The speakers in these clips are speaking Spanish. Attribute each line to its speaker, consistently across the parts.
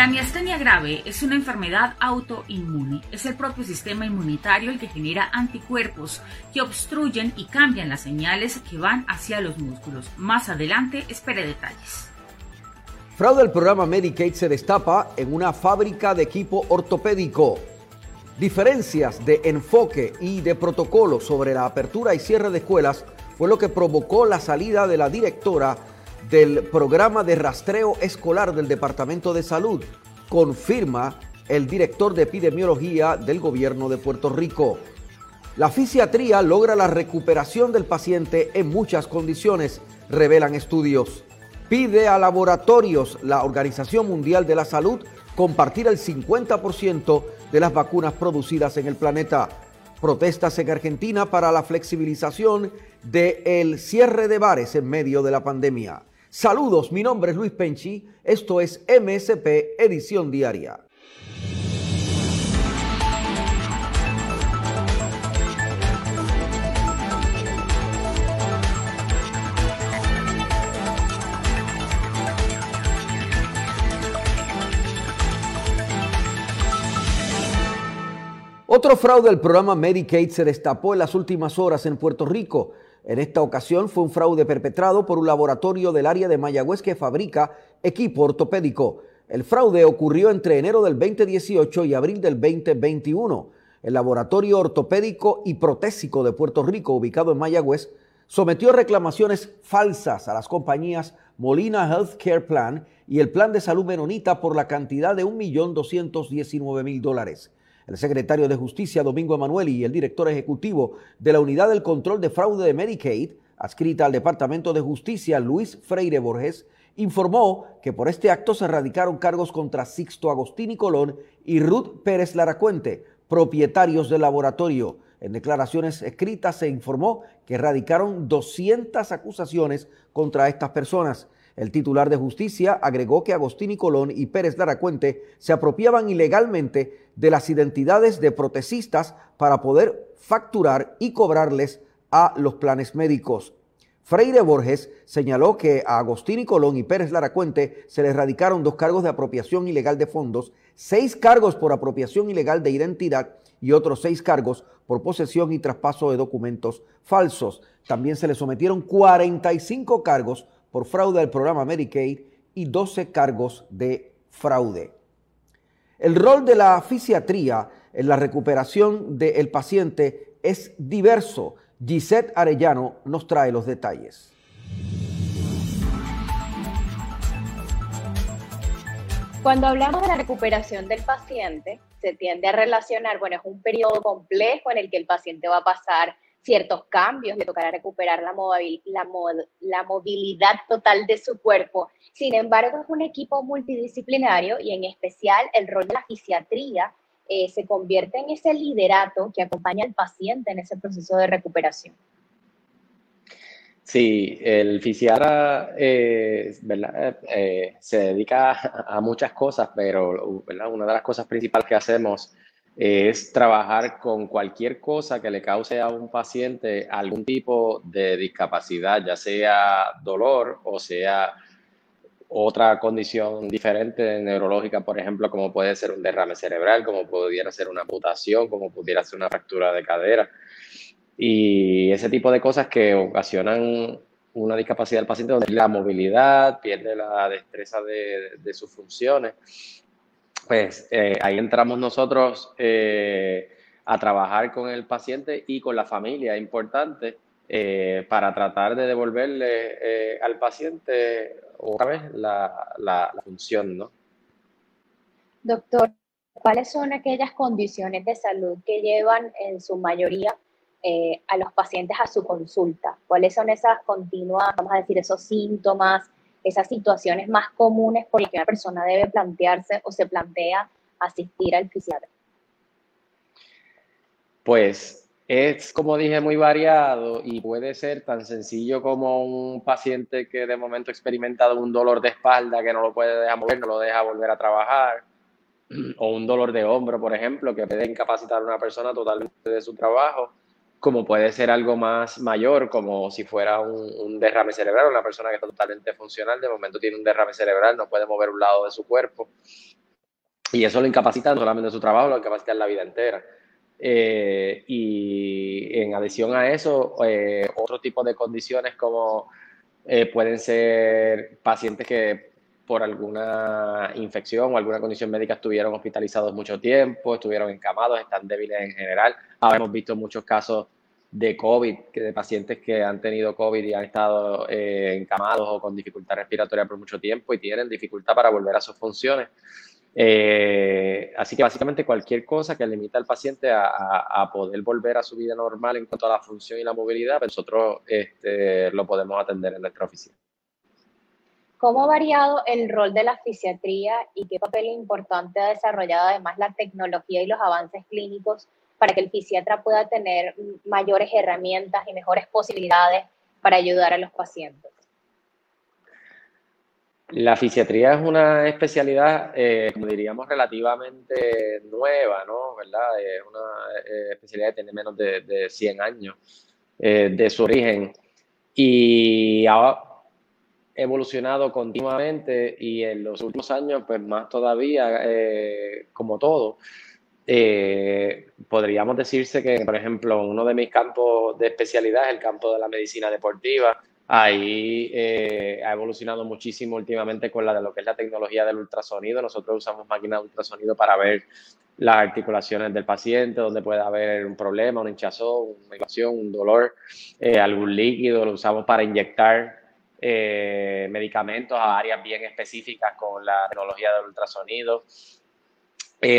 Speaker 1: La miastenia grave es una enfermedad autoinmune. Es el propio sistema inmunitario el que genera anticuerpos que obstruyen y cambian las señales que van hacia los músculos. Más adelante espere detalles.
Speaker 2: Fraude del programa Medicaid se destapa en una fábrica de equipo ortopédico. Diferencias de enfoque y de protocolo sobre la apertura y cierre de escuelas fue lo que provocó la salida de la directora del programa de rastreo escolar del Departamento de Salud, confirma el director de epidemiología del gobierno de Puerto Rico. La fisiatría logra la recuperación del paciente en muchas condiciones, revelan estudios. Pide a laboratorios la Organización Mundial de la Salud compartir el 50% de las vacunas producidas en el planeta. Protestas en Argentina para la flexibilización del cierre de bares en medio de la pandemia. Saludos, mi nombre es Luis Penchi, esto es MSP Edición Diaria. Otro fraude del programa Medicaid se destapó en las últimas horas en Puerto Rico. En esta ocasión fue un fraude perpetrado por un laboratorio del área de Mayagüez que fabrica equipo ortopédico. El fraude ocurrió entre enero del 2018 y abril del 2021. El laboratorio ortopédico y protésico de Puerto Rico, ubicado en Mayagüez, sometió reclamaciones falsas a las compañías Molina Healthcare Plan y el Plan de Salud Menonita por la cantidad de 1.219.000 dólares. El secretario de Justicia, Domingo Emanueli, y el director ejecutivo de la Unidad del Control de Fraude de Medicaid, adscrita al Departamento de Justicia, Luis Freire Borges, informó que por este acto se radicaron cargos contra Sixto Agostini Colón y Ruth Pérez Laracuente, propietarios del laboratorio. En declaraciones escritas se informó que radicaron 200 acusaciones contra estas personas. El titular de justicia agregó que Agostini Colón y Pérez Laracuente se apropiaban ilegalmente de las identidades de protesistas para poder facturar y cobrarles a los planes médicos. Freire Borges señaló que a Agostini Colón y Pérez Laracuente se les radicaron dos cargos de apropiación ilegal de fondos, seis cargos por apropiación ilegal de identidad y otros seis cargos por posesión y traspaso de documentos falsos. También se les sometieron 45 cargos por fraude al programa Medicaid y 12 cargos de fraude. El rol de la fisiatría en la recuperación del paciente es diverso. Gisette Arellano nos trae los detalles.
Speaker 3: Cuando hablamos de la recuperación del paciente, se tiende a relacionar, bueno, es un periodo complejo en el que el paciente va a pasar ciertos cambios, le tocará recuperar la, la, movilidad total de su cuerpo. Sin embargo, es un equipo multidisciplinario y en especial el rol de la fisiatría eh, se convierte en ese liderato que acompaña al paciente en ese proceso de recuperación.
Speaker 4: Sí, el fisiatra eh, eh, se dedica a muchas cosas, pero una de las cosas principales que hacemos es trabajar con cualquier cosa que le cause a un paciente algún tipo de discapacidad, ya sea dolor o sea otra condición diferente neurológica, por ejemplo, como puede ser un derrame cerebral, como pudiera ser una mutación, como pudiera ser una fractura de cadera. Y ese tipo de cosas que ocasionan una discapacidad del paciente donde la movilidad, pierde la destreza de, de sus funciones pues eh, ahí entramos nosotros eh, a trabajar con el paciente y con la familia, importante, eh, para tratar de devolverle al paciente otra vez la, la, función, ¿no?
Speaker 3: Doctor, ¿cuáles son aquellas condiciones de salud que llevan en su mayoría a los pacientes a su consulta? ¿Cuáles son esas continuas, vamos a decir, esos síntomas esas situaciones más comunes por las que una persona debe plantearse o se plantea asistir al fisiatra?
Speaker 4: Pues es, como dije, muy variado y puede ser tan sencillo como un paciente que de momento ha experimentado un dolor de espalda que no lo puede dejar mover, no lo deja volver a trabajar, o un dolor de hombro, por ejemplo, que puede incapacitar a una persona totalmente de su trabajo, como puede ser algo más mayor, como si fuera un, derrame cerebral, una persona que está totalmente funcional, de momento tiene un derrame cerebral, no puede mover un lado de su cuerpo, y eso lo incapacita no solamente de su trabajo, lo incapacita en la vida entera. Eh, y en adición a eso, eh, otro tipo de condiciones como eh, pueden ser pacientes que por alguna infección o alguna condición médica estuvieron hospitalizados mucho tiempo, estuvieron encamados, están débiles en general. Ahora hemos visto muchos casos de COVID, de pacientes que han tenido COVID y han estado encamados o con dificultad respiratoria por mucho tiempo y tienen dificultad para volver a sus funciones. Eh, así que básicamente cualquier cosa que limita al paciente a, poder volver a su vida normal en cuanto a la función y la movilidad, nosotros este, lo podemos atender en nuestra oficina.
Speaker 3: ¿Cómo ha variado el rol de la fisiatría y qué papel importante ha desarrollado además la tecnología y los avances clínicos para que el fisiatra pueda tener mayores herramientas y mejores posibilidades para ayudar a los pacientes?
Speaker 4: La fisiatría es una especialidad, eh, como diríamos, relativamente nueva, ¿no? ¿Verdad? Es una eh, especialidad que tiene menos de, de 100 años eh, de su origen y ha evolucionado continuamente y en los últimos años, pues más todavía, como todo. podríamos decirse que, por ejemplo, uno de mis campos de especialidad es el campo de la medicina deportiva Ahí eh, ha evolucionado muchísimo últimamente con la de lo que es la tecnología del ultrasonido. Nosotros usamos máquinas de ultrasonido para ver las articulaciones del paciente, donde puede haber un problema, un hinchazón, una inflamación, un dolor, eh, algún líquido. Lo usamos para inyectar eh, medicamentos a áreas bien específicas con la tecnología del ultrasonido.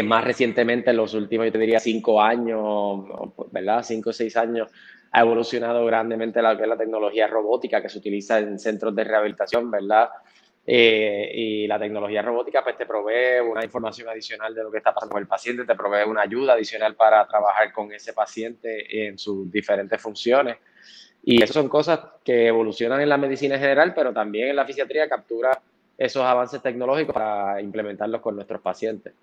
Speaker 4: más recientemente, en los últimos, yo te diría, cinco años, ¿verdad? Cinco o seis años, ha evolucionado grandemente la tecnología robótica que se utiliza en centros de rehabilitación, ¿verdad? Eh, y la tecnología robótica pues te provee una información adicional de lo que está pasando con el paciente, te provee una ayuda adicional para trabajar con ese paciente en sus diferentes funciones. Y eso son cosas que evolucionan en la medicina en general, pero también en la fisiatría captura esos avances tecnológicos para implementarlos con nuestros pacientes.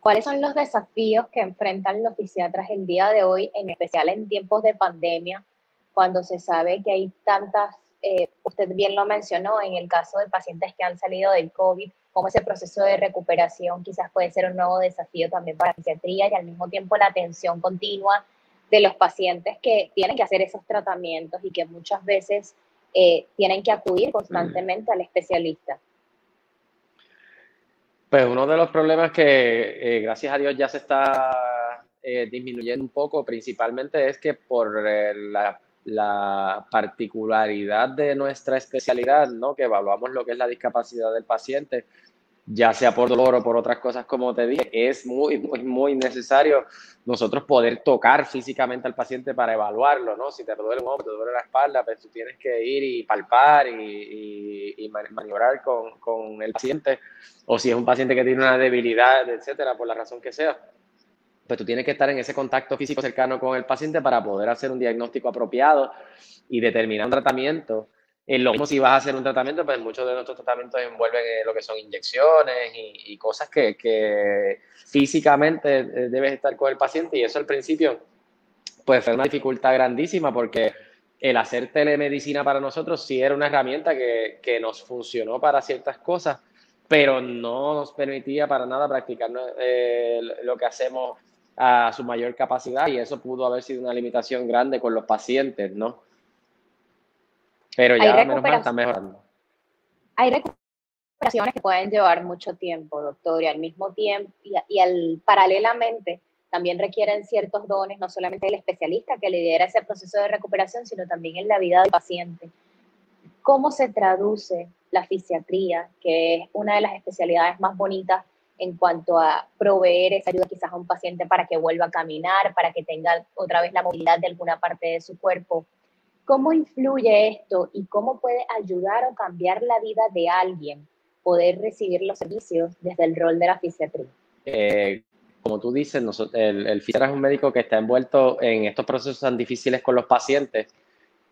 Speaker 3: ¿Cuáles son los desafíos que enfrentan los fisiatras el día de hoy, en especial en tiempos de pandemia, cuando se sabe que hay tantas, eh, usted bien lo mencionó, en el caso de pacientes que han salido del COVID, cómo ese proceso de recuperación quizás puede ser un nuevo desafío también para la fisiatría y al mismo tiempo la atención continua de los pacientes que tienen que hacer esos tratamientos y que muchas veces eh, tienen que acudir constantemente al especialista.
Speaker 4: Pues uno de los problemas que, eh, gracias a Dios, ya se está eh, disminuyendo un poco, principalmente es que por eh, la, particularidad de nuestra especialidad, ¿no? que evaluamos lo que es la discapacidad del paciente, ya sea por dolor o por otras cosas, como te dije, es muy, muy, muy necesario nosotros poder tocar físicamente al paciente para evaluarlo, ¿no? Si te duele un hombro, te duele la espalda, pues tú tienes que ir y palpar y, y, maniobrar con, con, el paciente, o si es un paciente que tiene una debilidad, etcétera, por la razón que sea, pues tú tienes que estar en ese contacto físico cercano con el paciente para poder hacer un diagnóstico apropiado y determinar un tratamiento lo mismo si vas a hacer un tratamiento, pues muchos de nuestros tratamientos envuelven eh, lo que son inyecciones y, cosas que, físicamente eh, debes estar con el paciente y eso al principio pues fue una dificultad grandísima porque el hacer telemedicina para nosotros sí era una herramienta que, nos funcionó para ciertas cosas, pero no nos permitía para nada practicar eh, lo que hacemos a su mayor capacidad y eso pudo haber sido una limitación grande con los pacientes, ¿no? Pero ya menos mal está mejorando.
Speaker 3: Hay recuperaciones que pueden llevar mucho tiempo, doctor, y al mismo tiempo, y, al, paralelamente, también requieren ciertos dones, no solamente del especialista que lidera ese proceso de recuperación, sino también en la vida del paciente. ¿Cómo se traduce la fisiatría, que es una de las especialidades más bonitas en cuanto a proveer esa ayuda quizás a un paciente para que vuelva a caminar, para que tenga otra vez la movilidad de alguna parte de su cuerpo? ¿Cómo influye esto y cómo puede ayudar o cambiar la vida de alguien poder recibir los servicios desde el rol de la fisiatría?
Speaker 4: Eh, como tú dices, el, el fisiatra es un médico que está envuelto en estos procesos tan difíciles con los pacientes.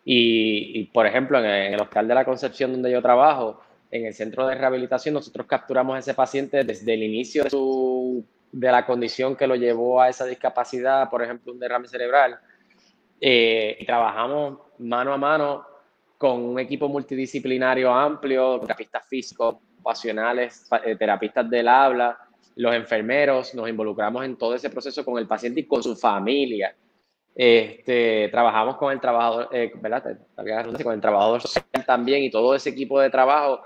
Speaker 4: Y, por ejemplo, en el, Hospital de la Concepción, donde yo trabajo, en el centro de rehabilitación, nosotros capturamos a ese paciente desde el inicio de, su, de la condición que lo llevó a esa discapacidad, por ejemplo, un derrame cerebral. Eh, trabajamos mano a mano con un equipo multidisciplinario amplio, terapistas físicos, ocupacionales, eh, terapistas del habla, los enfermeros, nos involucramos en todo ese proceso con el paciente y con su familia. Este, trabajamos con el trabajador, eh, ¿verdad? Con el trabajador social también y todo ese equipo de trabajo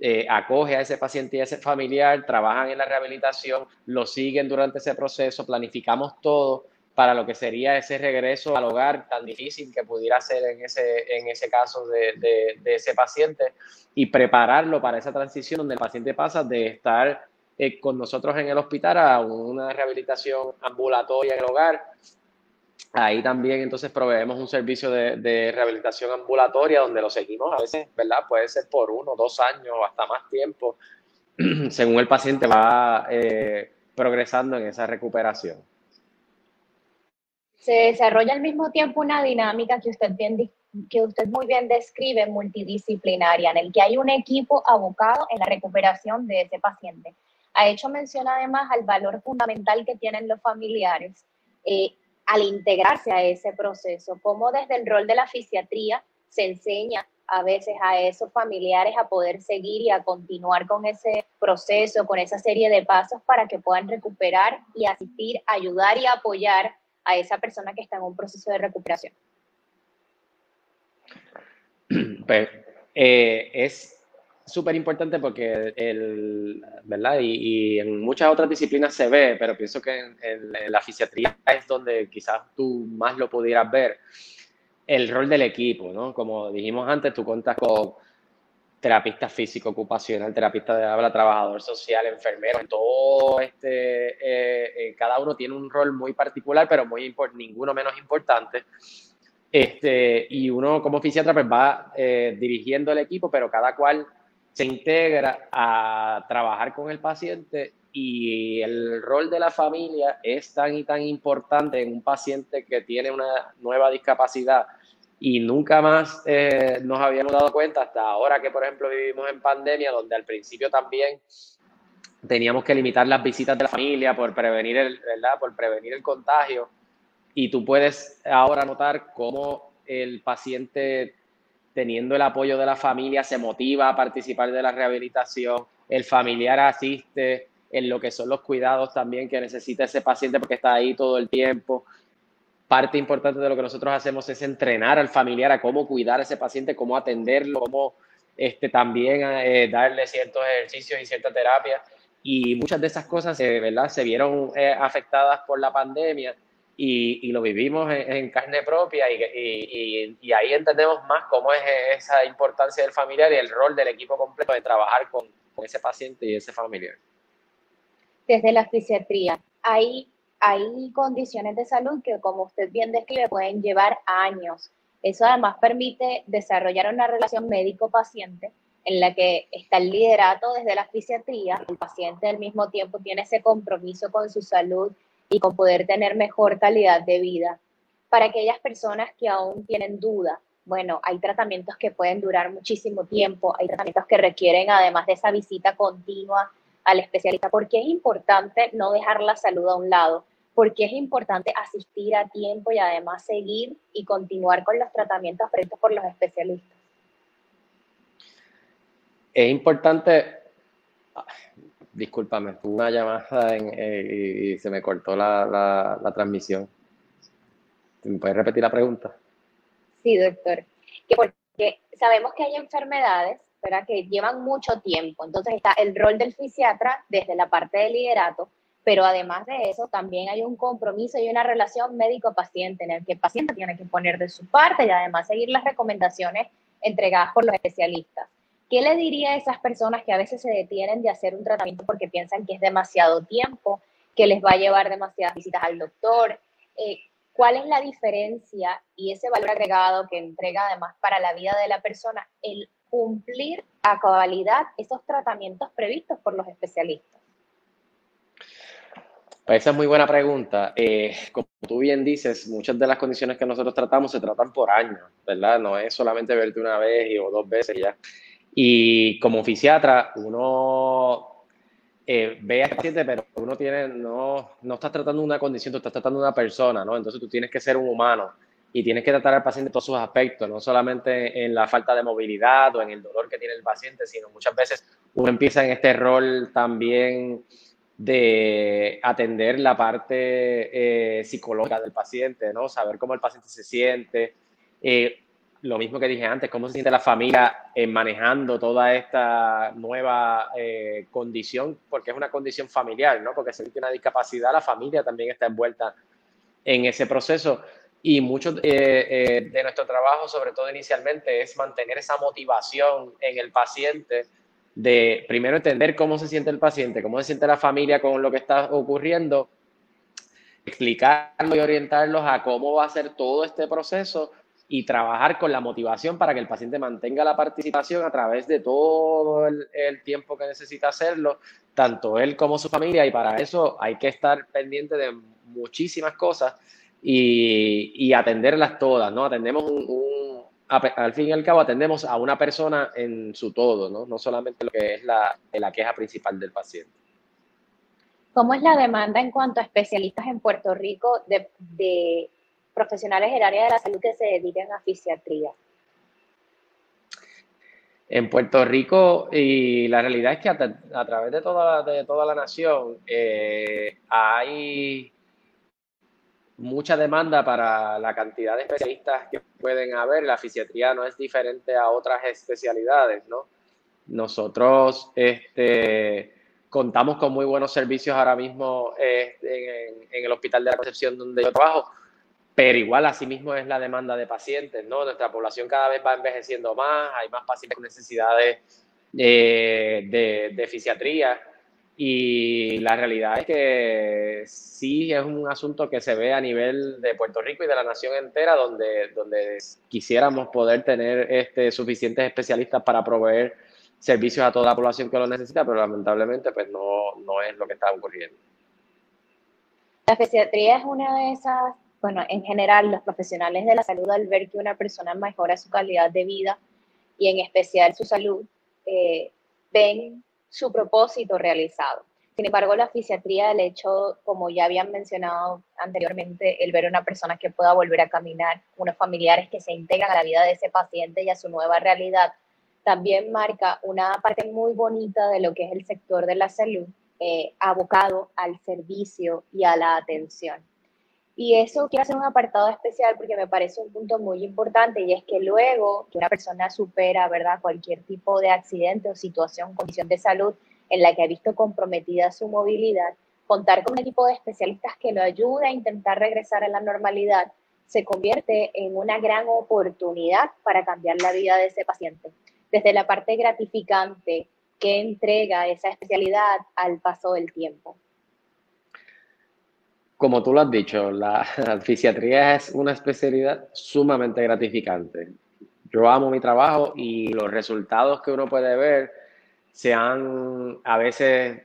Speaker 4: eh, acoge a ese paciente y a ese familiar, trabajan en la rehabilitación, lo siguen durante ese proceso, planificamos todo para lo que sería ese regreso al hogar tan difícil que pudiera ser en ese, en ese caso de, de, de ese paciente y prepararlo para esa transición donde el paciente pasa de estar eh, con nosotros en el hospital a una rehabilitación ambulatoria en el hogar. Ahí también entonces proveemos un servicio de, rehabilitación ambulatoria donde lo seguimos a veces, ¿verdad? Puede ser por uno, dos años o hasta más tiempo, según el paciente va eh, progresando en esa recuperación.
Speaker 3: Se desarrolla al mismo tiempo una dinámica que usted, bien, que usted muy bien describe, multidisciplinaria, en el que hay un equipo abocado en la recuperación de ese paciente. Ha hecho mención además al valor fundamental que tienen los familiares eh, al integrarse a ese proceso, como desde el rol de la fisiatría se enseña a veces a esos familiares a poder seguir y a continuar con ese proceso, con esa serie de pasos para que puedan recuperar y asistir, ayudar y apoyar a esa persona que está en un proceso de recuperación.
Speaker 4: Pues, eh, es súper importante porque el, ¿verdad? Y, en muchas otras disciplinas se ve, pero pienso que en, la fisiatría es donde quizás tú más lo pudieras ver, el rol del equipo, ¿no? Como dijimos antes, tú cuentas con terapista físico ocupacional, terapista de habla, trabajador social, enfermero, todo este, eh, eh, cada uno tiene un rol muy particular, pero muy ninguno menos importante. Este, y uno como fisiatra pues va eh, dirigiendo el equipo, pero cada cual se integra a trabajar con el paciente y el rol de la familia es tan y tan importante en un paciente que tiene una nueva discapacidad y nunca más eh, nos habíamos dado cuenta hasta ahora que, por ejemplo, vivimos en pandemia, donde al principio también teníamos que limitar las visitas de la familia por prevenir el, ¿verdad? Por prevenir el contagio. Y tú puedes ahora notar cómo el paciente teniendo el apoyo de la familia, se motiva a participar de la rehabilitación, el familiar asiste en lo que son los cuidados también que necesita ese paciente porque está ahí todo el tiempo. Parte importante de lo que nosotros hacemos es entrenar al familiar a cómo cuidar a ese paciente, cómo atenderlo, cómo este, también eh, darle ciertos ejercicios y cierta terapia. Y muchas de esas cosas eh, ¿verdad? se vieron eh, afectadas por la pandemia y, lo vivimos en, carne propia y, y, ahí entendemos más cómo es esa importancia del familiar y el rol del equipo completo de trabajar con, con ese paciente y ese familiar.
Speaker 3: Desde la fisiatría, hay, hay condiciones de salud que, como usted bien describe, pueden llevar años. Eso además permite desarrollar una relación médico-paciente en la que está el liderato desde la fisiatría, el paciente al mismo tiempo tiene ese compromiso con su salud y con poder tener mejor calidad de vida. Para aquellas personas que aún tienen duda, bueno, hay tratamientos que pueden durar muchísimo tiempo, hay tratamientos que requieren además de esa visita continua al especialista, porque es importante no dejar la salud a un lado, porque es importante asistir a tiempo y además seguir y continuar con los tratamientos prescritos por los especialistas.
Speaker 4: Es importante, Discúlpame, tuve una llamada eh, y, se me cortó la, transmisión. ¿Me puedes repetir la pregunta?
Speaker 3: Sí, doctor. Que porque sabemos que hay enfermedades ¿verdad? que llevan mucho tiempo. Entonces está el rol del fisiatra desde la parte del liderato, pero además de eso también hay un compromiso y una relación médico-paciente en el que el paciente tiene que poner de su parte y además seguir las recomendaciones entregadas por los especialistas. ¿Qué le diría a esas personas que a veces se detienen de hacer un tratamiento porque piensan que es demasiado tiempo, que les va a llevar demasiadas visitas al doctor? Eh, ¿Cuál es la diferencia y ese valor agregado que entrega además para la vida de la persona el cumplir a cabalidad esos tratamientos previstos por los especialistas?
Speaker 4: Esa es muy buena pregunta. Eh, como tú bien dices, muchas de las condiciones que nosotros tratamos se tratan por años, ¿verdad? No es solamente verte una vez o dos veces ya. Y como fisiatra, uno eh, ve al paciente, pero uno tiene, no, no estás tratando una condición, tú estás tratando una persona, ¿no? Entonces tú tienes que ser un humano y tienes que tratar al paciente en todos sus aspectos, no solamente en la falta de movilidad o en el dolor que tiene el paciente, sino muchas veces uno empieza en este rol también de atender la parte eh, psicológica del paciente, ¿no? Saber cómo el paciente se siente. Eh, lo mismo que dije antes, cómo se siente la familia eh, manejando toda esta nueva condición, porque es una condición familiar, ¿no? Porque se tiene una discapacidad, la familia también está envuelta en ese proceso. Y mucho de nuestro trabajo, sobre todo inicialmente, es mantener esa motivación en el paciente de primero entender cómo se siente el paciente, cómo se siente la familia con lo que está ocurriendo, explicarlo y orientarlos a cómo va a ser todo este proceso y trabajar con la motivación para que el paciente mantenga la participación a través de todo el, tiempo que necesita hacerlo, tanto él como su familia, y para eso hay que estar pendiente de muchísimas cosas y, atenderlas todas, ¿no? Atendemos un al fin y al cabo atendemos a una persona en su todo, ¿no? No solamente lo que es la, la queja principal del paciente.
Speaker 3: ¿Cómo es la demanda en cuanto a especialistas en Puerto Rico de, profesionales del área de la salud que se dedican a fisiatría?
Speaker 4: En Puerto Rico, y la realidad es que a, través de toda, de toda la nación eh, hay mucha demanda para la cantidad de especialistas que pueden haber. La fisiatría no es diferente a otras especialidades, ¿no? Nosotros este, contamos con muy buenos servicios ahora mismo este, en, el Hospital de la Concepción donde yo trabajo, pero igual asimismo es la demanda de pacientes, ¿no? Nuestra población cada vez va envejeciendo más, hay más pacientes con necesidades eh, de, de fisiatría y la realidad es que sí es un asunto que se ve a nivel de Puerto Rico y de la nación entera, donde, donde quisiéramos poder tener este, suficientes especialistas para proveer servicios a toda la población que lo necesita, pero lamentablemente pues no, no es lo que está ocurriendo.
Speaker 3: La psiquiatría es una de esas, bueno, en general los profesionales de la salud al ver que una persona mejora su calidad de vida y en especial su salud, eh, ven su propósito realizado. Sin embargo, la fisiatría, el hecho, como ya habían mencionado anteriormente, el ver a una persona que pueda volver a caminar, unos familiares que se integran a la vida de ese paciente y a su nueva realidad, también marca una parte muy bonita de lo que es el sector de la salud, eh, abocado al servicio y a la atención. Y eso quiero hacer un apartado especial porque me parece un punto muy importante y es que luego que una persona supera, ¿verdad?, cualquier tipo de accidente o situación, condición de salud en la que ha visto comprometida su movilidad, contar con un equipo de especialistas que lo ayude a intentar regresar a la normalidad se convierte en una gran oportunidad para cambiar la vida de ese paciente. Desde la parte gratificante que entrega esa especialidad al paso del tiempo
Speaker 4: como tú lo has dicho, la, fisiatría es una especialidad sumamente gratificante. Yo amo mi trabajo y los resultados que uno puede ver sean a veces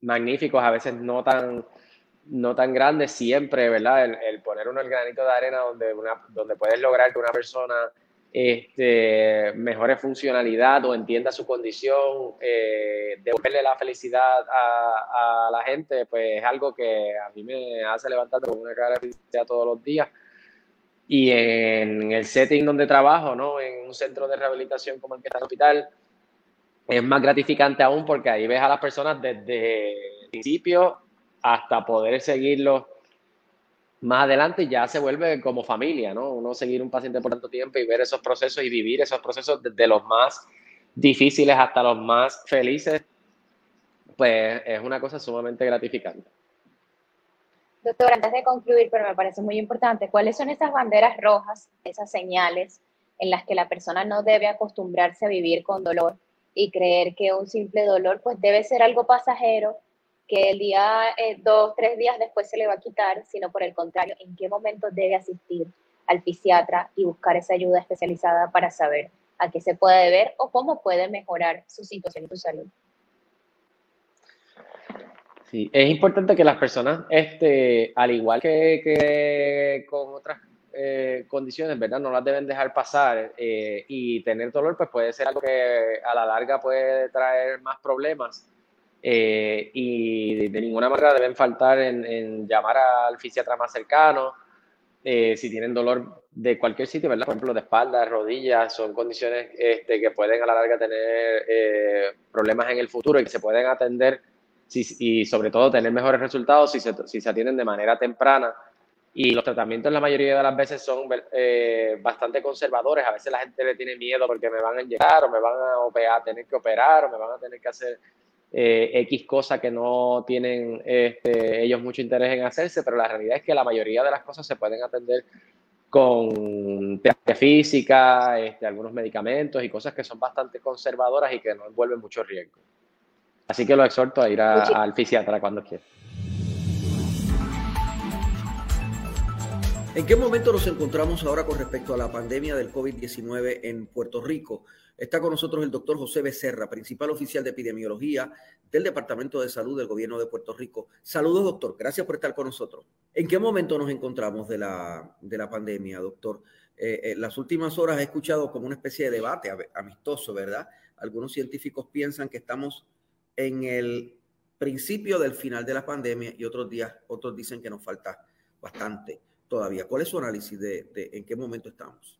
Speaker 4: magníficos, a veces no tan, no tan grandes, siempre, ¿verdad? El, poner uno el granito de arena donde, una, donde puedes lograr que una persona este, mejore funcionalidad o entienda su condición, eh, devolverle la felicidad a, la gente, pues es algo que a mí me hace levantar con una cara de felicidad todos los días. Y en el setting donde trabajo, ¿no? En un centro de rehabilitación como el que está en el hospital, es más gratificante aún porque ahí ves a las personas desde el principio hasta poder seguirlos más adelante ya se vuelve como familia, ¿no? Uno seguir un paciente por tanto tiempo y ver esos procesos y vivir esos procesos desde los más difíciles hasta los más felices, pues es una cosa sumamente gratificante.
Speaker 3: Doctor, antes de concluir, pero me parece muy importante, ¿cuáles son esas banderas rojas, esas señales en las que la persona no debe acostumbrarse a vivir con dolor y creer que un simple dolor pues debe ser algo pasajero que el día, eh, dos, tres días después se le va a quitar, sino por el contrario, en qué momento debe asistir al fisiatra y buscar esa ayuda especializada para saber a qué se puede deber o cómo puede mejorar su situación y su salud.
Speaker 4: Sí, es importante que las personas, este, al igual que, que con otras eh, condiciones, ¿verdad? No las deben dejar pasar eh, y tener dolor, pues puede ser algo que a la larga puede traer más problemas eh, y de, ninguna manera deben faltar en, llamar al fisiatra más cercano. si tienen dolor de cualquier sitio, ¿verdad? Por ejemplo, de espalda, rodillas, son condiciones este, que pueden a la larga tener problemas en el futuro y que se pueden atender y sobre todo tener mejores resultados si se, si se atienden de manera temprana y los tratamientos la mayoría de las veces son eh, bastante conservadores. A veces la gente le tiene miedo porque me van a inyectar o me van a operar, tener que operar o me van a tener que hacer eh, X cosas que no tienen este, ellos mucho interés en hacerse, pero la realidad es que la mayoría de las cosas se pueden atender con terapia física, este, algunos medicamentos y cosas que son bastante conservadoras y que no envuelven mucho riesgo. Así que lo exhorto a ir al fisiatra cuando quiera.
Speaker 5: ¿En qué momento nos encontramos ahora con respecto a la pandemia del COVID-19 en Puerto Rico? Está con nosotros el doctor José Becerra, principal oficial de epidemiología del Departamento de Salud del Gobierno de Puerto Rico. Saludos, doctor. Gracias por estar con nosotros. ¿En qué momento nos encontramos de la, de la pandemia, doctor? eh, eh, las últimas horas he escuchado como una especie de debate amistoso, ¿verdad? Algunos científicos piensan que estamos en el principio del final de la pandemia y otros días, otros dicen que nos falta bastante todavía. ¿Cuál es su análisis de, en qué momento estamos?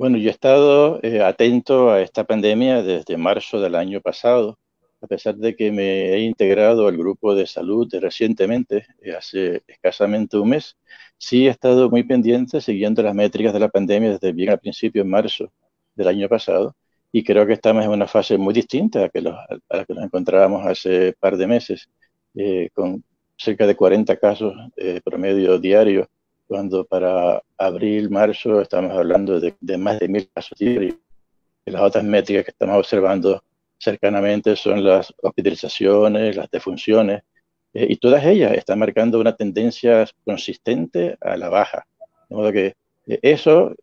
Speaker 6: Bueno, yo he estado eh, atento a esta pandemia desde marzo del año pasado, a pesar de que me he integrado al grupo de salud recientemente, eh, hace escasamente un mes. Sí he estado muy pendiente, siguiendo las métricas de la pandemia desde bien al principio, en marzo del año pasado, y creo que estamos en una fase muy distinta a, que a la que nos encontrábamos hace par de meses, eh, con cerca de 40 casos eh, promedio diario, cuando para abril, marzo estamos hablando de, más de mil casos diarios. las otras métricas que estamos observando cercanamente son las hospitalizaciones, las defunciones, eh, y todas ellas están marcando una tendencia consistente a la baja. De modo que eh, eso,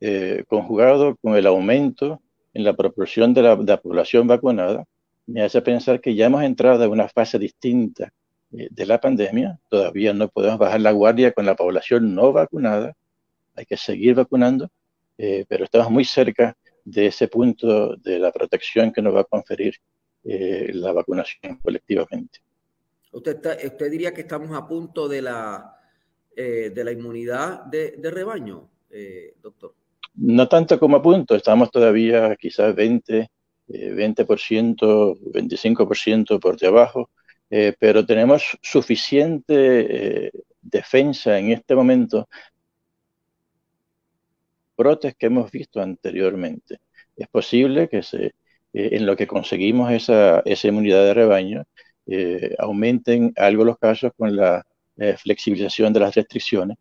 Speaker 6: conjugado con el aumento en la proporción de la, de la población vacunada, me hace pensar que ya hemos entrado en una fase distinta eh, de la pandemia. Todavía no podemos bajar la guardia con la población no vacunada. Hay que seguir vacunando, eh, pero estamos muy cerca de ese punto de la protección que nos va a conferir eh, la vacunación colectivamente.
Speaker 5: ¿Usted, ¿Usted diría que estamos a punto de la, de la inmunidad de, de rebaño, doctor?
Speaker 6: No tanto como a punto, estamos todavía quizás 20, 20%, 25% por debajo eh, pero tenemos suficiente eh, defensa en este momento brotes que hemos visto anteriormente. Es posible que se, eh, en lo que conseguimos esa, esa inmunidad de rebaño aumenten algo los casos con la flexibilización de las restricciones,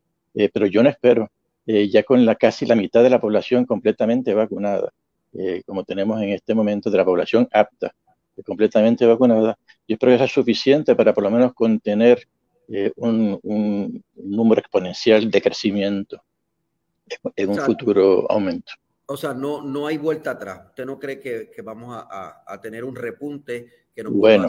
Speaker 6: pero yo no espero, ya con la, casi la mitad de la población completamente vacunada, como tenemos en este momento de la población apta, completamente vacunada, yo espero que sea suficiente para por lo menos contener eh, un, número exponencial de crecimiento en un futuro aumento.
Speaker 5: O sea, no, no hay vuelta atrás. ¿Usted no cree que, vamos a, tener un repunte que no
Speaker 6: bueno,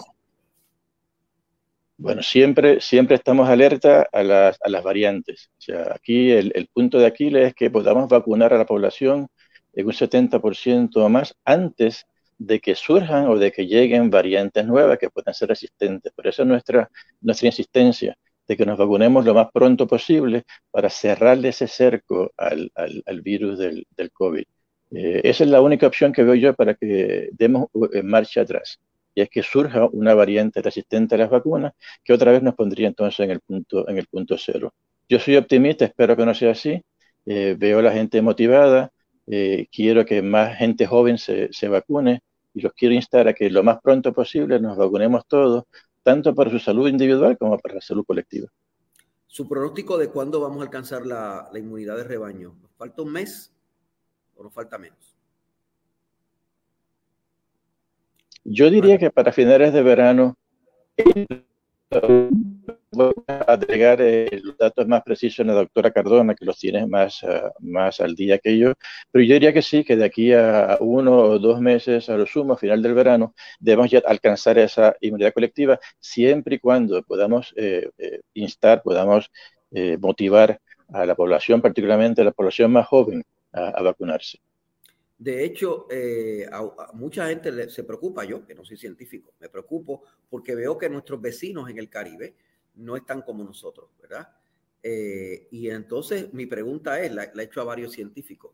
Speaker 6: bueno, siempre, siempre estamos alerta a las, a las variantes. O sea, aquí el, el punto de Aquiles es que podamos vacunar a la población en un 70% o más antes de que surjan o de que lleguen variantes nuevas que puedan ser resistentes. Por eso nuestra, nuestra insistencia de que nos vacunemos lo más pronto posible para cerrarle ese cerco al, al, virus del, del COVID. Eh, esa es la única opción que veo yo para que demos en eh, marcha atrás. Y es que surja una variante resistente a las vacunas que otra vez nos pondría entonces en el punto, en el punto cero. Yo soy optimista, espero que no sea así. Eh, veo a la gente motivada, quiero que más gente joven se, se vacune y los quiero instar a que lo más pronto posible nos vacunemos todos, tanto para su salud individual como para la salud colectiva.
Speaker 5: ¿Su pronóstico de cuándo vamos a alcanzar la, inmunidad de rebaño? ¿Nos falta un mes o nos falta menos?
Speaker 6: Yo diría que para finales de verano voy a agregar eh, los datos más precisos en la doctora Cardona, que los tiene más, ah, más al día que yo, pero yo diría que sí, que de aquí a uno o dos meses a lo sumo, a final del verano, debemos ya alcanzar esa inmunidad colectiva, siempre y cuando podamos eh, eh, instar, podamos motivar a la población, particularmente a la población más joven, a, vacunarse.
Speaker 5: De hecho, a, mucha gente se preocupa, yo que no soy científico, me preocupo porque veo que nuestros vecinos en el Caribe, no están como nosotros, ¿verdad? Eh, y entonces mi pregunta es, la, he hecho a varios científicos,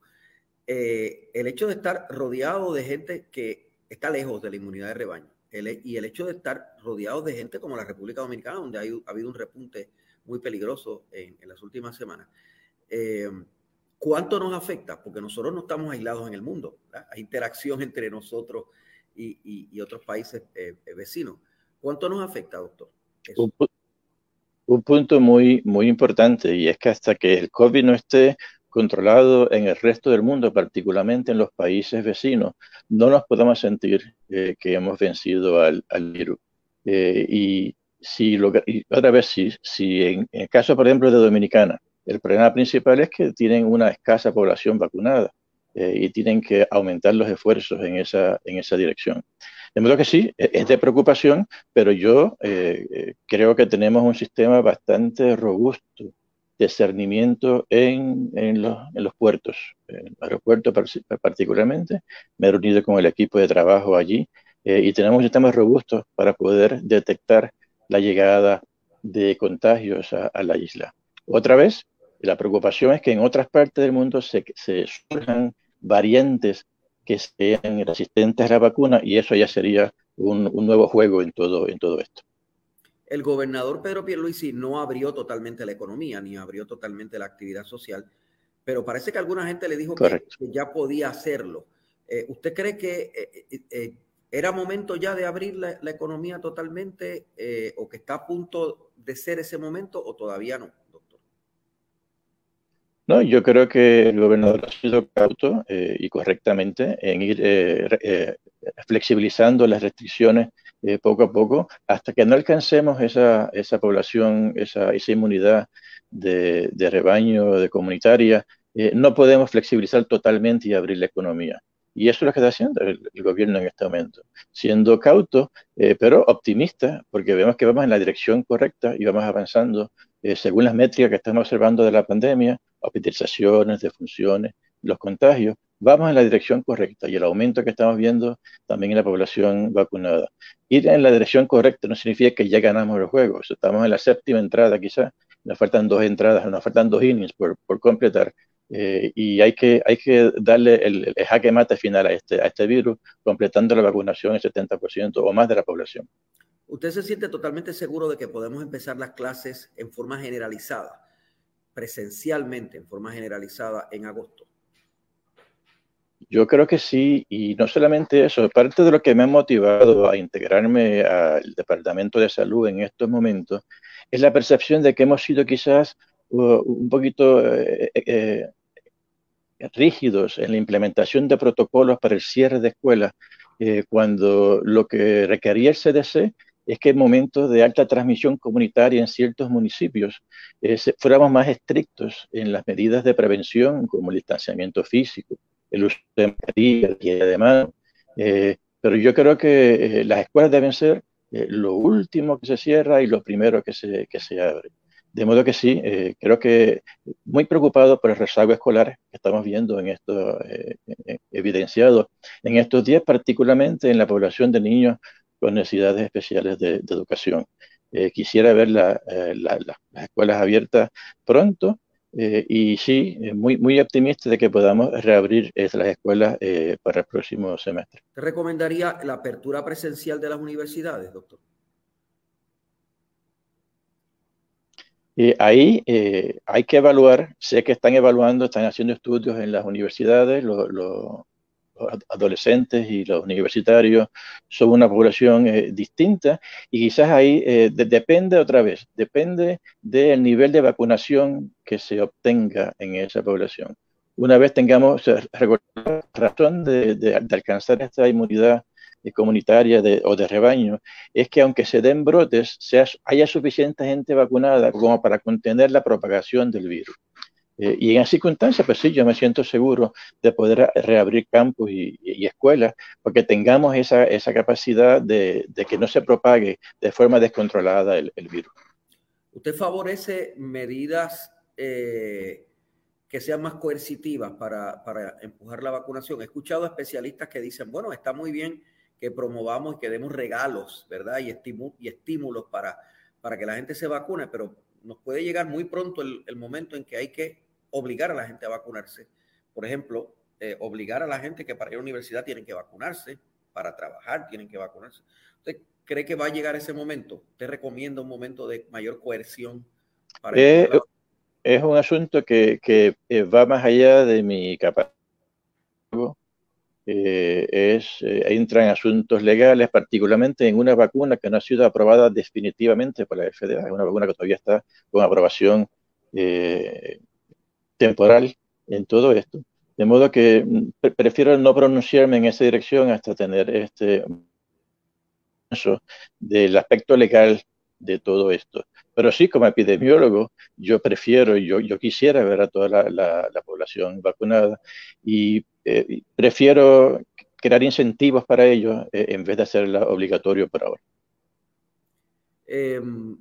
Speaker 5: eh, el hecho de estar rodeado de gente que está lejos de la inmunidad de rebaño y el hecho de estar rodeado de gente como la República Dominicana, donde ha habido un repunte muy peligroso en, las últimas semanas, eh, ¿cuánto nos afecta? Porque nosotros no estamos aislados en el mundo, hay interacción entre nosotros y, otros países vecinos. ¿Cuánto nos afecta, doctor?
Speaker 6: un punto muy, importante y es que hasta que el COVID no esté controlado en el resto del mundo, particularmente en los países vecinos, no nos podemos sentir eh, que hemos vencido al, virus. Eh, y si lo, otra vez, si, si en, el caso, por ejemplo, de Dominicana, el problema principal es que tienen una escasa población vacunada eh, y tienen que aumentar los esfuerzos en esa, en esa dirección. De modo que sí, e-, es de preocupación, pero yo eh, eh, creo que tenemos un sistema bastante robusto de cernimiento en, en, los, en los puertos, en el aeropuerto particularmente. Me he reunido con el equipo de trabajo allí eh, y tenemos sistemas robustos para poder detectar la llegada de contagios a, la isla. Otra vez, la preocupación es que en otras partes del mundo se, se surjan variantes que sean resistentes a la vacuna y eso ya sería un, nuevo juego en todo, en todo esto.
Speaker 5: El gobernador Pedro Pierluisi no abrió totalmente la economía ni abrió totalmente la actividad social, pero parece que alguna gente le dijo que, ya podía hacerlo. Eh, ¿Usted cree que eh, eh, era momento ya de abrir la, la economía totalmente o que está a punto de ser ese momento o todavía no?
Speaker 6: No, yo creo que el gobernador ha sido cauto eh, y correctamente en ir eh, eh, flexibilizando las restricciones poco a poco hasta que no alcancemos esa, esa población, esa, esa inmunidad de, de, rebaño, de comunitaria. no podemos flexibilizar totalmente y abrir la economía. Y eso es lo que está haciendo el, gobierno en este momento, siendo cauto, pero optimista, porque vemos que vamos en la dirección correcta y vamos avanzando según las métricas que estamos observando de la pandemia, hospitalizaciones, defunciones, los contagios, vamos en la dirección correcta y el aumento que estamos viendo también en la población vacunada. Ir en la dirección correcta no significa que ya ganamos los juegos, estamos en la séptima entrada quizás, nos faltan dos entradas, nos faltan dos innings por, completar. Eh, y hay que, hay que darle el, jaque mate final a este, a este virus, completando la vacunación el 70% o más de la población.
Speaker 5: ¿Usted se siente totalmente seguro de que podemos empezar las clases en forma generalizada? Presencialmente en forma generalizada en agosto?
Speaker 6: Yo creo que sí, y no solamente eso, parte de lo que me ha motivado a integrarme al Departamento de Salud en estos momentos es la percepción de que hemos sido quizás uh, un poquito eh, eh, eh, rígidos en la implementación de protocolos para el cierre de escuelas, cuando lo que requería el CDC es que en momentos de alta transmisión comunitaria en ciertos municipios eh, fuéramos más estrictos en las medidas de prevención, como el distanciamiento físico, el uso de mascarilla, y de eh, pero yo creo que eh, las escuelas deben ser lo último que se cierra y lo primero que se, que se abre. De modo que sí, creo que muy preocupado por el rezago escolar que estamos viendo en esto, evidenciado en estos días, particularmente en la población de niños con necesidades especiales de, educación. Eh, quisiera ver eh, las escuelas abiertas pronto eh, y sí, muy, muy optimista de que podamos reabrir las escuelas para el próximo semestre.
Speaker 5: ¿Te recomendaría la apertura presencial de las universidades, doctor?
Speaker 6: ahí hay que evaluar, sé que están evaluando, están haciendo estudios en las universidades, lo, adolescentes y los universitarios son una población eh, distinta y quizás ahí eh, depende otra vez, depende del nivel de vacunación que se obtenga en esa población. Una vez tengamos razón de, alcanzar esta inmunidad comunitaria o de rebaño, es que aunque se den brotes, haya suficiente gente vacunada como para contener la propagación del virus. Eh, y en esas circunstancias, pues sí, yo me siento seguro de poder reabrir campos y, escuelas, porque tengamos esa, esa capacidad de, que no se propague de forma descontrolada el, virus.
Speaker 5: ¿Usted favorece medidas eh, que sean más coercitivas para, para, empujar la vacunación? He escuchado especialistas que dicen, bueno, está muy bien que promovamos y que demos regalos, ¿verdad? Y, y estímulos para, para que la gente se vacune, pero nos puede llegar muy pronto el, el momento en que hay que obligar a la gente a vacunarse. Por ejemplo, eh, obligar a la gente que para ir a la universidad tienen que vacunarse, para trabajar tienen que vacunarse. ¿Usted cree que va a llegar ese momento? ¿Usted recomienda un momento de mayor coerción?
Speaker 6: Para eh, es un asunto que, que, eh, va más allá de mi capacidad. es, entran asuntos legales, particularmente en una vacuna que no ha sido aprobada definitivamente por la FDA, es una vacuna que todavía está con aprobación temporal en todo esto. De modo que mm, prefiero no pronunciarme en esa dirección hasta tener este del aspecto legal de todo esto. Pero sí, como epidemiólogo, yo prefiero, yo, yo quisiera ver a toda la, población vacunada y eh, prefiero crear incentivos para ello eh, en vez de hacerla obligatorio por ahora.
Speaker 5: Em,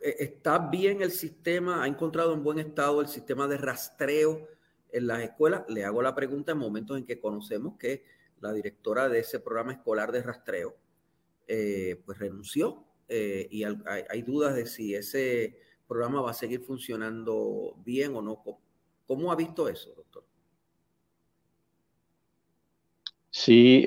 Speaker 5: ¿Está bien el sistema? ¿Ha encontrado en buen estado el sistema de rastreo en las escuelas? Le hago la pregunta en momentos en que conocemos que la directora de ese programa escolar de rastreo eh, pues renunció eh, y hay, dudas de si ese programa va a seguir funcionando bien o no. ¿Cómo, ha visto eso, doctor?
Speaker 6: Sí,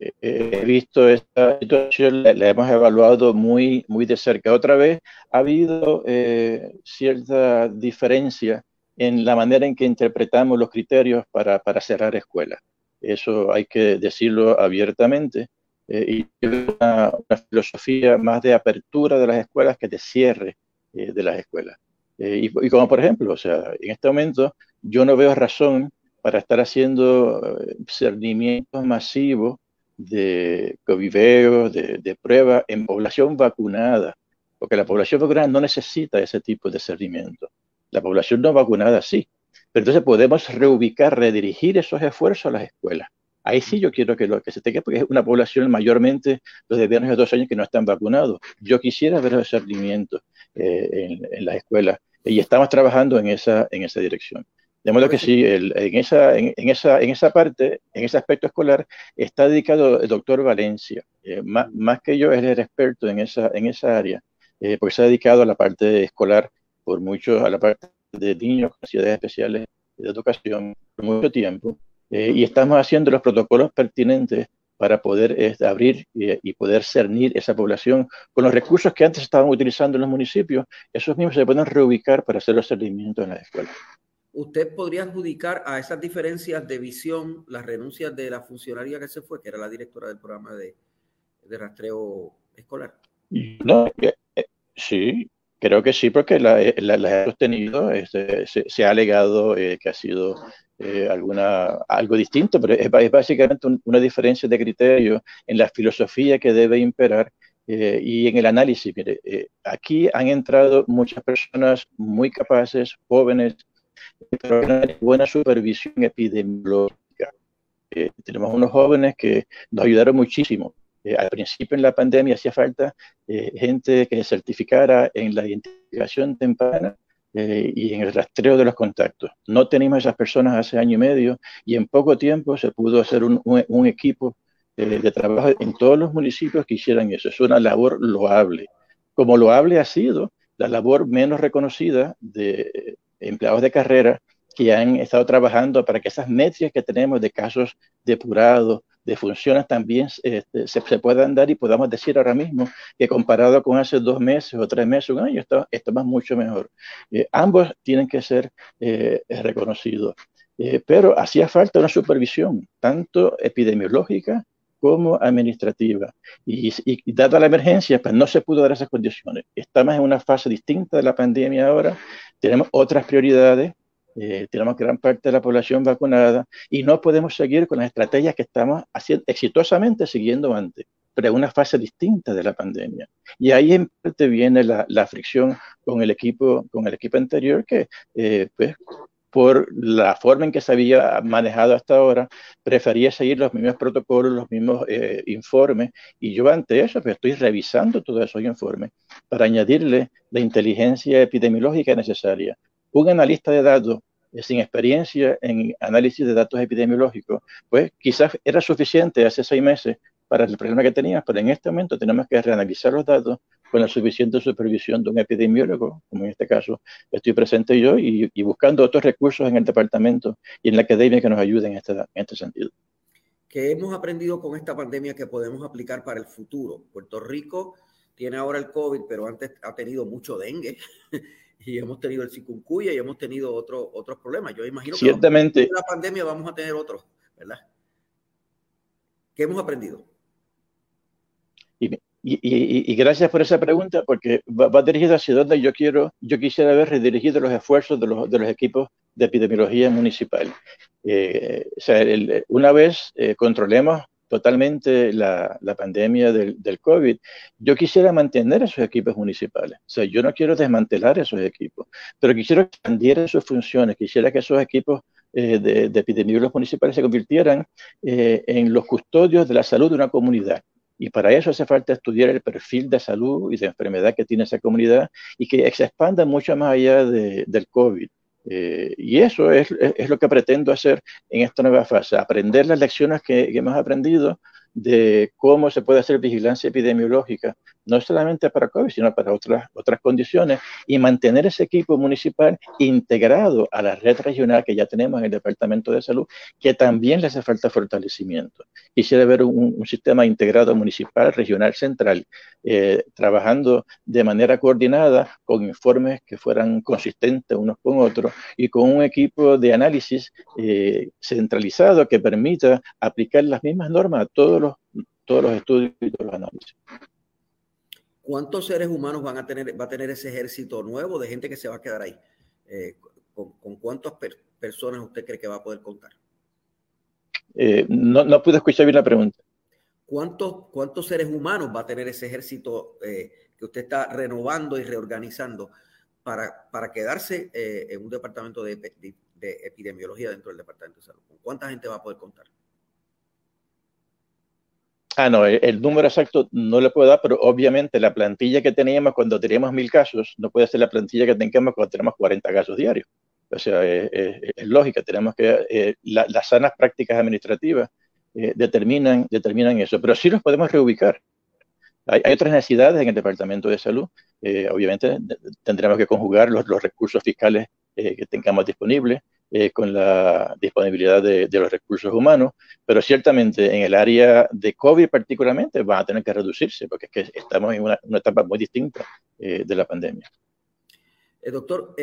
Speaker 6: he visto esta situación, la, hemos evaluado muy, muy de cerca. Otra vez, ha habido eh, cierta diferencia en la manera en que interpretamos los criterios para, para cerrar escuelas. Eso hay que decirlo abiertamente. Eh, y una, una, filosofía más de apertura de las escuelas que de cierre eh, de las escuelas. Y, y, como por ejemplo, o sea, en este momento yo no veo razón para estar haciendo cernimientos masivos de coviveo, de, de prueba en población vacunada, porque la población vacunada no necesita ese tipo de seguimiento. La población no vacunada sí. Pero entonces podemos reubicar, redirigir esos esfuerzos a las escuelas. Ahí sí yo quiero que lo que se tenga, porque es una población mayormente los de viernes de dos años que no están vacunados. Yo quisiera ver ese seguimiento eh, en, en, las escuelas y estamos trabajando en esa, en esa dirección. De modo que sí, en, esa, en, esa, en esa parte, en ese aspecto escolar, está dedicado el doctor Valencia. Eh, más, que yo, él es el experto en esa, en esa área, eh, porque se ha dedicado a la parte escolar por mucho, a la parte de niños con necesidades especiales de educación por mucho tiempo. Eh, y estamos haciendo los protocolos pertinentes para poder abrir y, poder cernir esa población con los recursos que antes estaban utilizando en los municipios. Esos mismos se pueden reubicar para hacer los cernimientos en las escuelas.
Speaker 5: ¿Usted podría adjudicar a esas diferencias de visión las renuncias de la funcionaria que se fue, que era la directora del programa de, rastreo escolar?
Speaker 6: No, eh, eh, sí, creo que sí, porque la, eh, la, he sostenido, este, se, ha alegado que ha sido alguna, algo distinto, pero es, básicamente una diferencia de criterio en la filosofía que debe imperar y en el análisis. Mire, aquí han entrado muchas personas muy capaces, jóvenes, pero una buena supervisión epidemiológica. Eh, tenemos unos jóvenes que nos ayudaron muchísimo. Eh, al principio en la pandemia hacía falta eh, gente que se certificara en la identificación temprana y en el rastreo de los contactos. No tenemos esas personas hace año y medio y en poco tiempo se pudo hacer un, un equipo de trabajo en todos los municipios que hicieran eso. Es una labor loable. Como loable ha sido la labor menos reconocida de empleados de carrera que han estado trabajando para que esas métricas que tenemos de casos depurados, de funciones también este, se, se, puedan dar y podamos decir ahora mismo que comparado con hace dos meses o tres meses, un año, esto, esto va mucho mejor. Eh, ambos tienen que ser eh, reconocidos. Eh, pero hacía falta una supervisión, tanto epidemiológica como administrativa. Y, y, dada la emergencia, pues no se pudo dar esas condiciones. Estamos en una fase distinta de la pandemia ahora, tenemos otras prioridades eh, tenemos gran parte de la población vacunada y no podemos seguir con las estrategias que estamos haciendo, exitosamente siguiendo antes, pero en una fase distinta de la pandemia. Y ahí en viene la, la fricción con el equipo, con el equipo anterior que eh, pues, por la forma en que se había manejado hasta ahora, prefería seguir los mismos protocolos, los mismos eh, informes, y yo ante eso pues, estoy revisando todos esos informes para añadirle la inteligencia epidemiológica necesaria. Un analista de datos eh, sin experiencia en análisis de datos epidemiológicos, pues quizás era suficiente hace seis meses para el problema que teníamos, pero en este momento tenemos que reanalizar los datos con la suficiente supervisión de un epidemiólogo, como en este caso estoy presente yo, y, buscando otros recursos en el departamento y en la academia que nos ayuden en este, en este sentido.
Speaker 5: ¿Qué hemos aprendido con esta pandemia que podemos aplicar para el futuro? Puerto Rico tiene ahora el COVID, pero antes ha tenido mucho dengue y hemos tenido el chikungunya y hemos tenido otro, otros problemas. Yo imagino
Speaker 6: que en
Speaker 5: la pandemia vamos a tener otros, ¿verdad? ¿Qué hemos aprendido?
Speaker 6: Y, gracias por esa pregunta, porque va, va, dirigido hacia donde yo quiero, yo quisiera ver redirigido los esfuerzos de los, equipos de epidemiología municipal. Eh, o sea, una vez eh, controlemos totalmente la, pandemia del, del, COVID, yo quisiera mantener esos equipos municipales. O sea, yo no quiero desmantelar esos equipos, pero quisiera expandir sus funciones, quisiera que esos equipos eh, de, de, epidemiólogos municipales se convirtieran en los custodios de la salud de una comunidad. Y para eso hace falta estudiar el perfil de salud y de enfermedad que tiene esa comunidad y que se expanda mucho más allá del COVID. Eh, y eso es, es, lo que pretendo hacer en esta nueva fase, aprender las lecciones que, que hemos aprendido de cómo se puede hacer vigilancia epidemiológica, no solamente para COVID, sino para otras, otras condiciones, y mantener ese equipo municipal integrado a la red regional que ya tenemos en el Departamento de Salud, que también le hace falta fortalecimiento. Quisiera ver un, un sistema integrado municipal, regional, central, eh, trabajando de manera coordinada con informes que fueran consistentes unos con otros y con un equipo de análisis eh, centralizado que permita aplicar las mismas normas a todos los, todos los estudios y todos los análisis.
Speaker 5: ¿Cuántos seres humanos van a tener, va a tener ese ejército nuevo de gente que se va a quedar ahí? Eh, ¿con, cuántas personas usted cree que va a poder contar?
Speaker 6: Eh, no, no pude escuchar bien la pregunta.
Speaker 5: ¿Cuántos, ¿Cuántos seres humanos va a tener ese ejército eh, que usted está renovando y reorganizando para, para quedarse en un departamento de, de, de, epidemiología dentro del departamento de salud? ¿Con cuánta gente va a poder contar?
Speaker 6: Ah, no, el, número exacto no le puedo dar, pero obviamente la plantilla que teníamos cuando teníamos mil casos no puede ser la plantilla que tengamos cuando tenemos 40 casos diarios. O sea, es, lógica, tenemos que, eh, las sanas prácticas administrativas eh, determinan, determinan eso, pero sí los podemos reubicar. Hay, otras necesidades en el Departamento de Salud. Eh, obviamente tendremos que conjugar los, los recursos fiscales que tengamos disponibles eh, con la disponibilidad de, los recursos humanos, pero ciertamente en el área de COVID particularmente van a tener que reducirse porque es que estamos en una, etapa muy distinta eh, de la pandemia.
Speaker 5: Eh, doctor,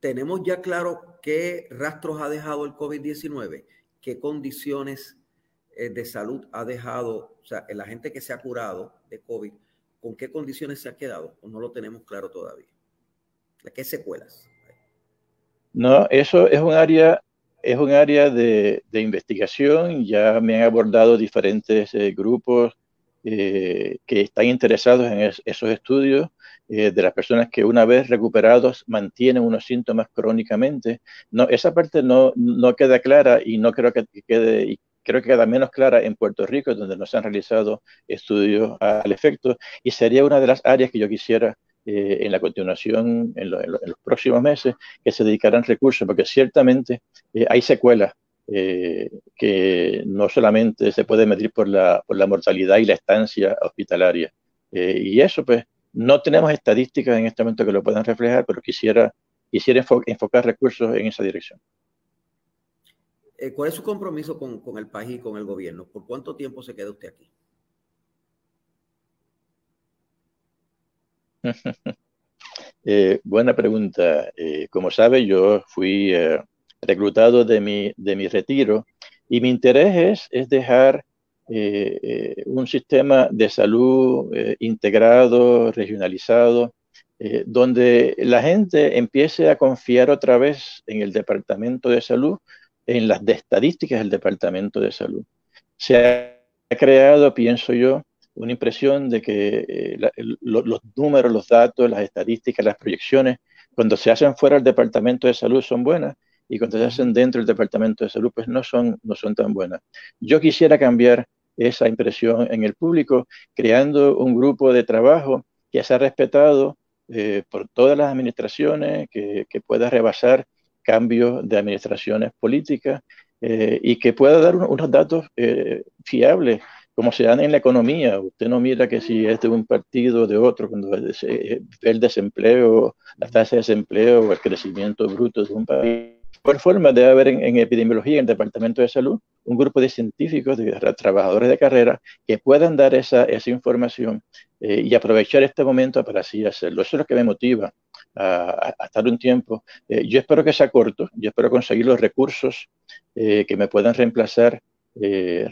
Speaker 5: ¿tenemos ya claro qué rastros ha dejado el COVID-19? ¿Qué condiciones de salud ha dejado, o sea, la gente que se ha curado de COVID, con qué condiciones se ha quedado? ¿O no lo tenemos claro todavía? ¿Qué secuelas?
Speaker 6: No, eso es un área, es un área de, investigación. Ya me han abordado diferentes eh, grupos eh, que están interesados en esos estudios eh, de las personas que una vez recuperados mantienen unos síntomas crónicamente. No, esa parte no, no queda clara y no creo que quede, y creo que queda menos clara en Puerto Rico, donde no se han realizado estudios al efecto, y sería una de las áreas que yo quisiera eh, en la continuación, en, los próximos meses, que se dedicarán recursos, porque ciertamente eh, hay secuelas eh, que no solamente se puede medir por la, por la mortalidad y la estancia hospitalaria. y eso, pues, no tenemos estadísticas en este momento que lo puedan reflejar, pero quisiera, quisiera enfocar recursos en esa dirección.
Speaker 5: ¿Cuál es su compromiso con, con el país y con el gobierno? ¿Por cuánto tiempo se queda usted aquí?
Speaker 6: Eh, buena pregunta. Eh, como sabe, yo fui eh, reclutado de mi, de mi retiro y mi interés es, dejar un sistema de salud integrado, regionalizado, donde la gente empiece a confiar otra vez en el Departamento de Salud, en las estadísticas del Departamento de Salud. Se ha creado, pienso yo, una impresión de que eh, los números, los datos, las estadísticas, las proyecciones, cuando se hacen fuera del Departamento de Salud son buenas y cuando se hacen dentro del Departamento de Salud pues no son, no son tan buenas. Yo quisiera cambiar esa impresión en el público creando un grupo de trabajo que sea respetado eh, por todas las administraciones, que, pueda rebasar cambios de administraciones políticas eh, y que pueda dar unos datos eh, fiables, como se dan en la economía. Usted no mira que si es de un partido o de otro, cuando el desempleo, la tasa de desempleo o el crecimiento bruto de un país por forma debe haber en, epidemiología, en el Departamento de Salud, un grupo de científicos, de trabajadores de carrera, que puedan dar esa, esa información eh, y aprovechar este momento para así hacerlo. Eso es lo que me motiva a, estar un tiempo. Eh, yo espero que sea corto, yo espero conseguir los recursos eh, que me puedan reemplazar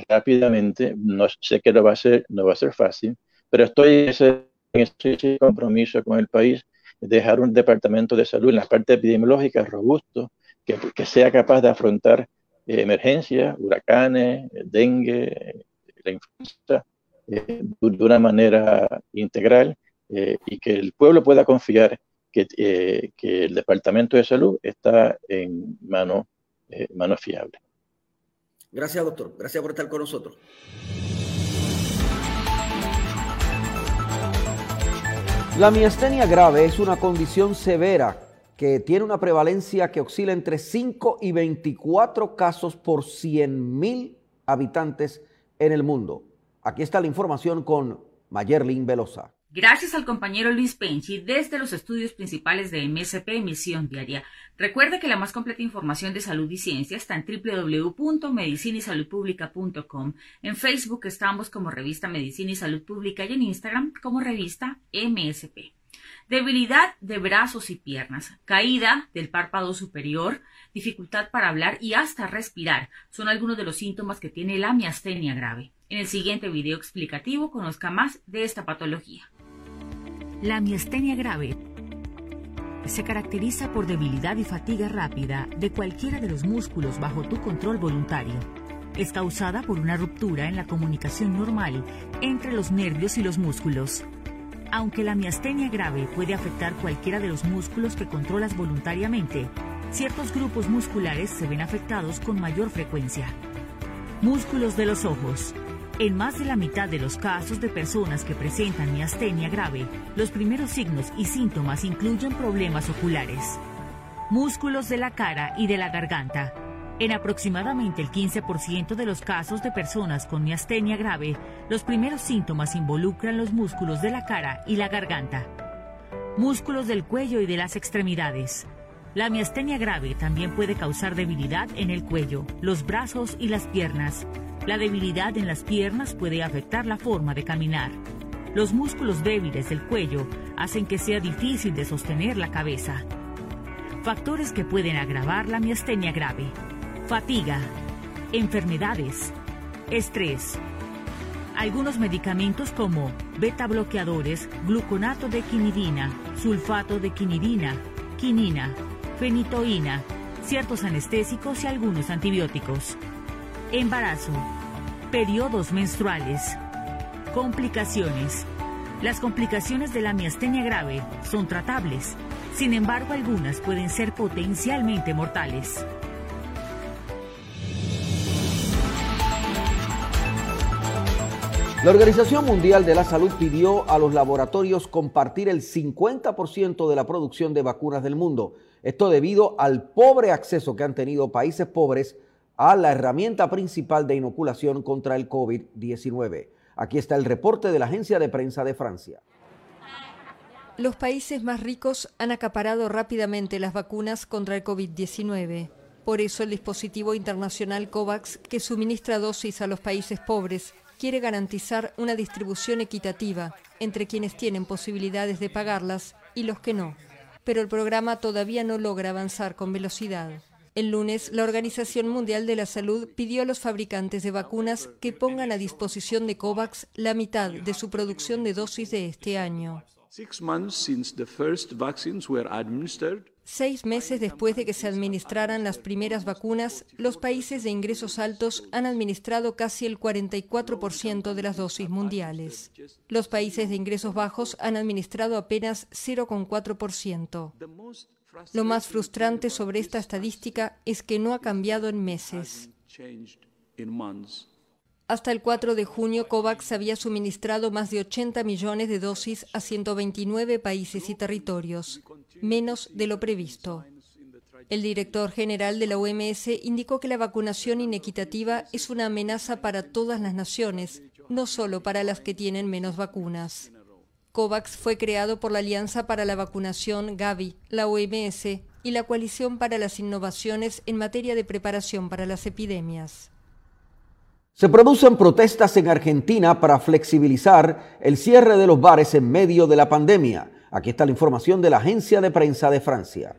Speaker 6: rápidamente. No sé que no va a ser, no va a ser fácil, pero estoy en ese compromiso con el país dejar un departamento de salud en la parte epidemiológica robusto, que, sea capaz de afrontar eh, emergencias, huracanes, dengue, la influenza, eh, de una manera integral eh, y que el pueblo pueda confiar que, que, el Departamento de Salud está en manos mano fiables.
Speaker 2: Gracias, doctor. Gracias por estar con nosotros. La miastenia grave es una condición severa que tiene una prevalencia que oscila entre 5 y 24 casos por 100 mil habitantes en el mundo. Aquí está la información con Mayerlin Velosa.
Speaker 1: Gracias al compañero Luis Penchi desde los estudios principales de MSP Emisión Diaria. Recuerde que la más completa información de salud y ciencia está en www.medicinaysaludpublica.com. En Facebook estamos como revista Medicina y Salud Pública y en Instagram como revista MSP. Debilidad de brazos y piernas, caída del párpado superior, dificultad para hablar y hasta respirar son algunos de los síntomas que tiene la miastenia grave. En el siguiente video explicativo conozca más de esta patología. La miastenia grave se caracteriza por debilidad y fatiga rápida de cualquiera de los músculos bajo tu control voluntario. Es causada por una ruptura en la comunicación normal entre los nervios y los músculos. Aunque la miastenia grave puede afectar cualquiera de los músculos que controlas voluntariamente, ciertos grupos musculares se ven afectados con mayor frecuencia. Músculos de los ojos. En más de la mitad de los casos de personas que presentan miastenia grave, los primeros signos y síntomas incluyen problemas oculares. Músculos de la cara y de la garganta en aproximadamente el 15% de los casos de personas con miastenia grave, los primeros síntomas involucran los músculos de la cara y la garganta, músculos del cuello y de las extremidades. La miastenia grave también puede causar debilidad en el cuello, los brazos y las piernas. La debilidad en las piernas puede afectar la forma de caminar. Los músculos débiles del cuello hacen que sea difícil de sostener la cabeza. Factores que pueden agravar la miastenia grave fatiga, enfermedades, estrés. Algunos medicamentos como beta bloqueadores, gluconato de quinidina, sulfato de quinidina, quinina, fenitoína, ciertos anestésicos y algunos antibióticos. Embarazo, periodos menstruales, complicaciones. Las complicaciones de la miastenia grave son tratables, sin embargo algunas pueden ser potencialmente mortales.
Speaker 2: La Organización Mundial de la Salud pidió a los laboratorios compartir el 50% de la producción de vacunas del mundo. Esto debido al pobre acceso que han tenido países pobres a la herramienta principal de inoculación contra el COVID-19. Aquí está el reporte de la agencia de prensa de Francia.
Speaker 7: Los países más ricos han acaparado rápidamente las vacunas contra el COVID-19. Por eso el dispositivo internacional COVAX, que suministra dosis a los países pobres, quiere garantizar una distribución equitativa entre quienes tienen posibilidades de pagarlas y los que no. Pero el programa todavía no logra avanzar con velocidad. El lunes, la Organización Mundial de la Salud pidió a los fabricantes de vacunas que pongan a disposición de COVAX la mitad de su producción de dosis de este año. Seis meses después de que se administraran las primeras vacunas, los países de ingresos altos han administrado casi el 44% de las dosis mundiales. Los países de ingresos bajos han administrado apenas 0,4%. Lo más frustrante sobre esta estadística es que no ha cambiado en meses. Hasta el 4 de junio, COVAX había suministrado más de 80 millones de dosis a 129 países y territorios, menos de lo previsto. El director general de la OMS indicó que la vacunación inequitativa es una amenaza para todas las naciones, no solo para las que tienen menos vacunas. COVAX fue creado por la Alianza para la Vacunación Gavi, la OMS y la Coalición para las Innovaciones en materia de preparación para las epidemias.
Speaker 2: Se producen protestas en Argentina para flexibilizar el cierre de los bares en medio de la pandemia. Aquí está la información de la agencia de prensa de Francia.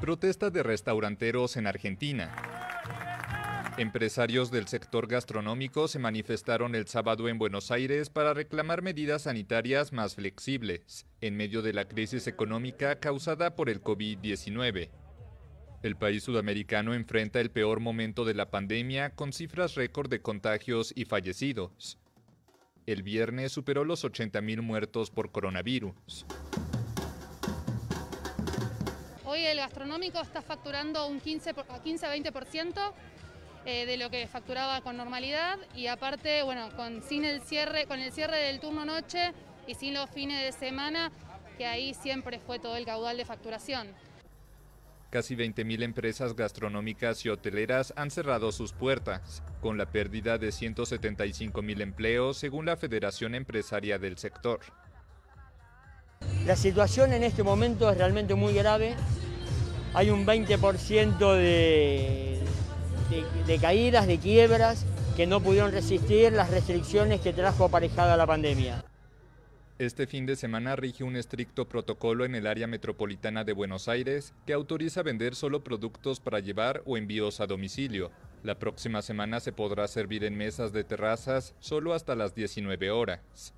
Speaker 8: Protestas de restauranteros en Argentina. Empresarios del sector gastronómico se manifestaron el sábado en Buenos Aires para reclamar medidas sanitarias más flexibles en medio de la crisis económica causada por el COVID-19. El país sudamericano enfrenta el peor momento de la pandemia con cifras récord de contagios y fallecidos. El viernes superó los 80.000 muertos por coronavirus.
Speaker 9: Hoy el gastronómico está facturando un 15 a 15-20% eh, de lo que facturaba con normalidad y aparte, bueno, con sin el cierre, con el cierre del turno noche y sin los fines de semana, que ahí siempre fue todo el caudal de facturación.
Speaker 8: Casi 20.000 empresas gastronómicas y hoteleras han cerrado sus puertas, con la pérdida de 175.000 empleos según la Federación Empresaria del sector.
Speaker 10: La situación en este momento es realmente muy grave. Hay un 20% de, de, de caídas, de quiebras, que no pudieron resistir las restricciones que trajo aparejada la pandemia.
Speaker 8: Este fin de semana rige un estricto protocolo en el área metropolitana de Buenos Aires que autoriza vender solo productos para llevar o envíos a domicilio. La próxima semana se podrá servir en mesas de terrazas solo hasta las 19 horas.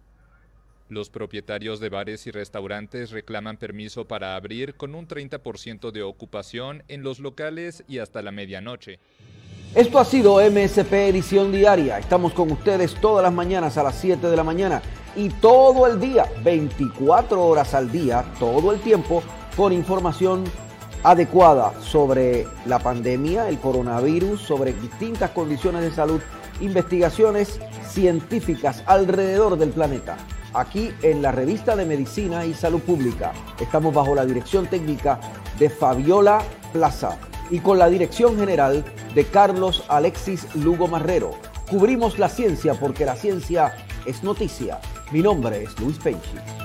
Speaker 8: Los propietarios de bares y restaurantes reclaman permiso para abrir con un 30% de ocupación en los locales y hasta la medianoche.
Speaker 2: Esto ha sido MSP Edición Diaria. Estamos con ustedes todas las mañanas a las 7 de la mañana y todo el día, 24 horas al día, todo el tiempo, con información adecuada sobre la pandemia, el coronavirus, sobre distintas condiciones de salud, investigaciones científicas alrededor del planeta. Aquí en la revista de Medicina y Salud Pública estamos bajo la dirección técnica de Fabiola Plaza y con la dirección general de Carlos Alexis Lugo Marrero. Cubrimos la ciencia porque la ciencia es noticia. Mi nombre es Luis Penchi.